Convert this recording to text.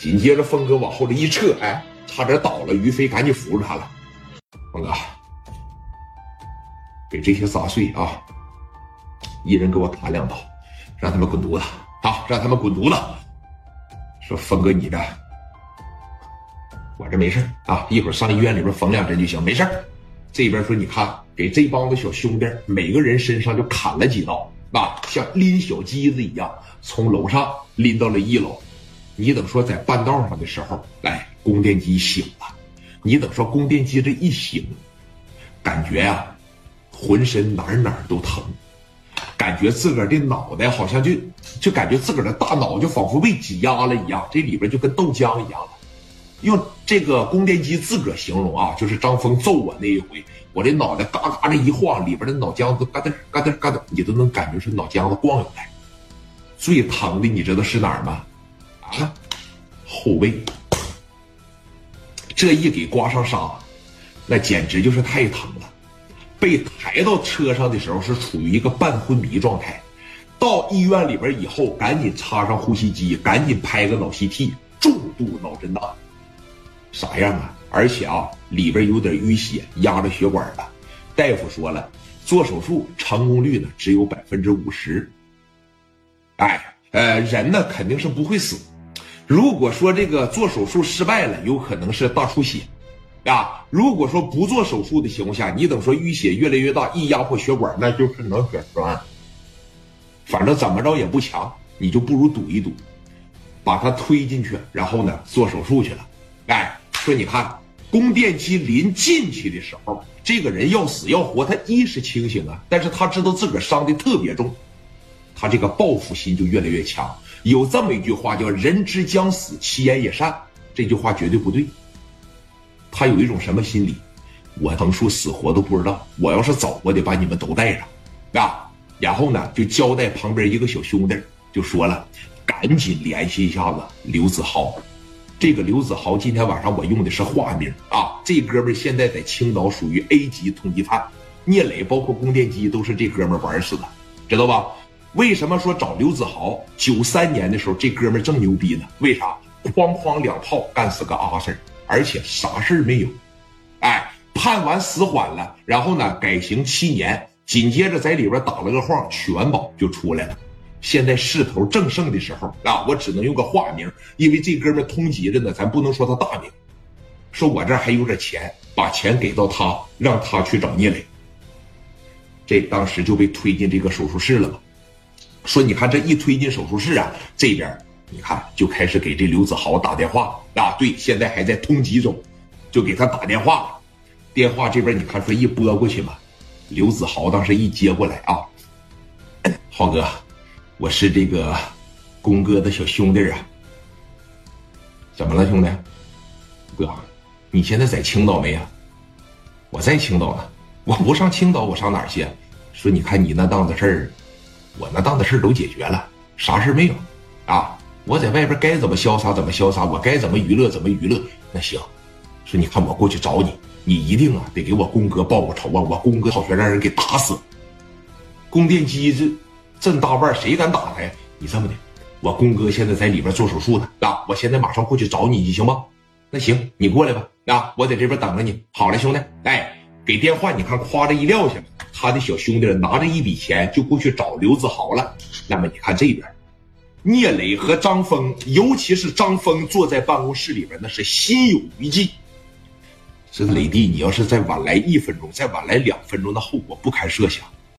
紧接着峰哥往后这一撤，哎，差点倒了。于飞赶紧扶住他了。峰哥，给这些杂碎啊，一人给我砍两刀，让他们滚犊子啊，让他们滚犊子。说峰哥，你这我这没事啊，一会儿上医院里边缝两针就行，没事这边说，你看，给这帮子小兄弟每个人身上就砍了几刀，啊，像拎小鸡子一样，从楼上拎到了一楼。你等说在半道上的时候，哎，供电机醒了。你等说供电机这一醒，感觉呀，浑身哪哪都疼，感觉自个儿的脑袋好像就就感觉自个儿的大脑就仿佛被挤压了一样，这里边就跟豆浆一样了。用这个供电机自个儿形容啊，就是张峰揍我那一回，我这脑袋嘎嘎的一晃，里边的脑浆子嘎噔嘎噔嘎噔，你都能感觉是脑浆子晃悠来。最疼的你知道是哪儿吗？啊，后背，这一给刮上痧，那简直就是太疼了。被抬到车上的时候是处于一个半昏迷状态，到医院里边以后，赶紧插上呼吸机，赶紧拍个脑 CT，重度脑震荡，啥样啊？而且啊，里边有点淤血压着血管了。大夫说了，做手术成功率呢只有百分之五十。哎，呃，人呢肯定是不会死。如果说这个做手术失败了，有可能是大出血，啊，如果说不做手术的情况下，你等说淤血越来越大，一压迫血管，那就是脑血栓。反正怎么着也不强，你就不如赌一赌，把他推进去，然后呢做手术去了。哎，说你看，供电机临进去的时候，这个人要死要活，他意识清醒啊，但是他知道自个儿伤的特别重，他这个报复心就越来越强。有这么一句话叫“人之将死，其言也善”，这句话绝对不对。他有一种什么心理？我横竖死活都不知道。我要是走，我得把你们都带上，啊！然后呢，就交代旁边一个小兄弟，就说了：“赶紧联系一下子刘子豪。”这个刘子豪今天晚上我用的是化名啊。这哥们现在在青岛属于 A 级通缉犯，聂磊包括供电机都是这哥们玩死的，知道吧？为什么说找刘子豪？九三年的时候，这哥们正牛逼呢。为啥？哐哐两炮干死个阿 Sir，而且啥事没有。哎，判完死缓了，然后呢改刑七年，紧接着在里边打了个晃，取完保就出来了。现在势头正盛的时候啊，我只能用个化名，因为这哥们通缉着呢，咱不能说他大名。说我这还有点钱，把钱给到他，让他去找聂磊。这当时就被推进这个手术室了嘛。说你看这一推进手术室啊，这边你看就开始给这刘子豪打电话啊，对，现在还在通缉中，就给他打电话。电话这边你看说一拨过去嘛，刘子豪当时一接过来啊，豪哥，我是这个公哥的小兄弟啊。怎么了，兄弟？哥，你现在在青岛没啊？我在青岛呢，我不上青岛，我上哪儿去？说你看你那档子事儿。我那档子事都解决了，啥事没有，啊！我在外边该怎么潇洒怎么潇洒，我该怎么娱乐怎么娱乐。那行，说你看我过去找你，你一定啊得给我公哥报个仇啊！我公哥好悬让人给打死，供电机这这大腕，谁敢打他呀？你这么的，我公哥现在在里边做手术呢，啊！我现在马上过去找你去，行吗？那行，你过来吧，啊！我在这边等着你。好嘞，兄弟，哎，给电话，你看，夸这一撂下了。他的小兄弟拿着一笔钱就过去找刘子豪了。那么你看这边，聂磊和张峰，尤其是张峰坐在办公室里边，那是心有余悸。这磊弟，你要是再晚来一分钟，再晚来两分钟，那后果不堪设想。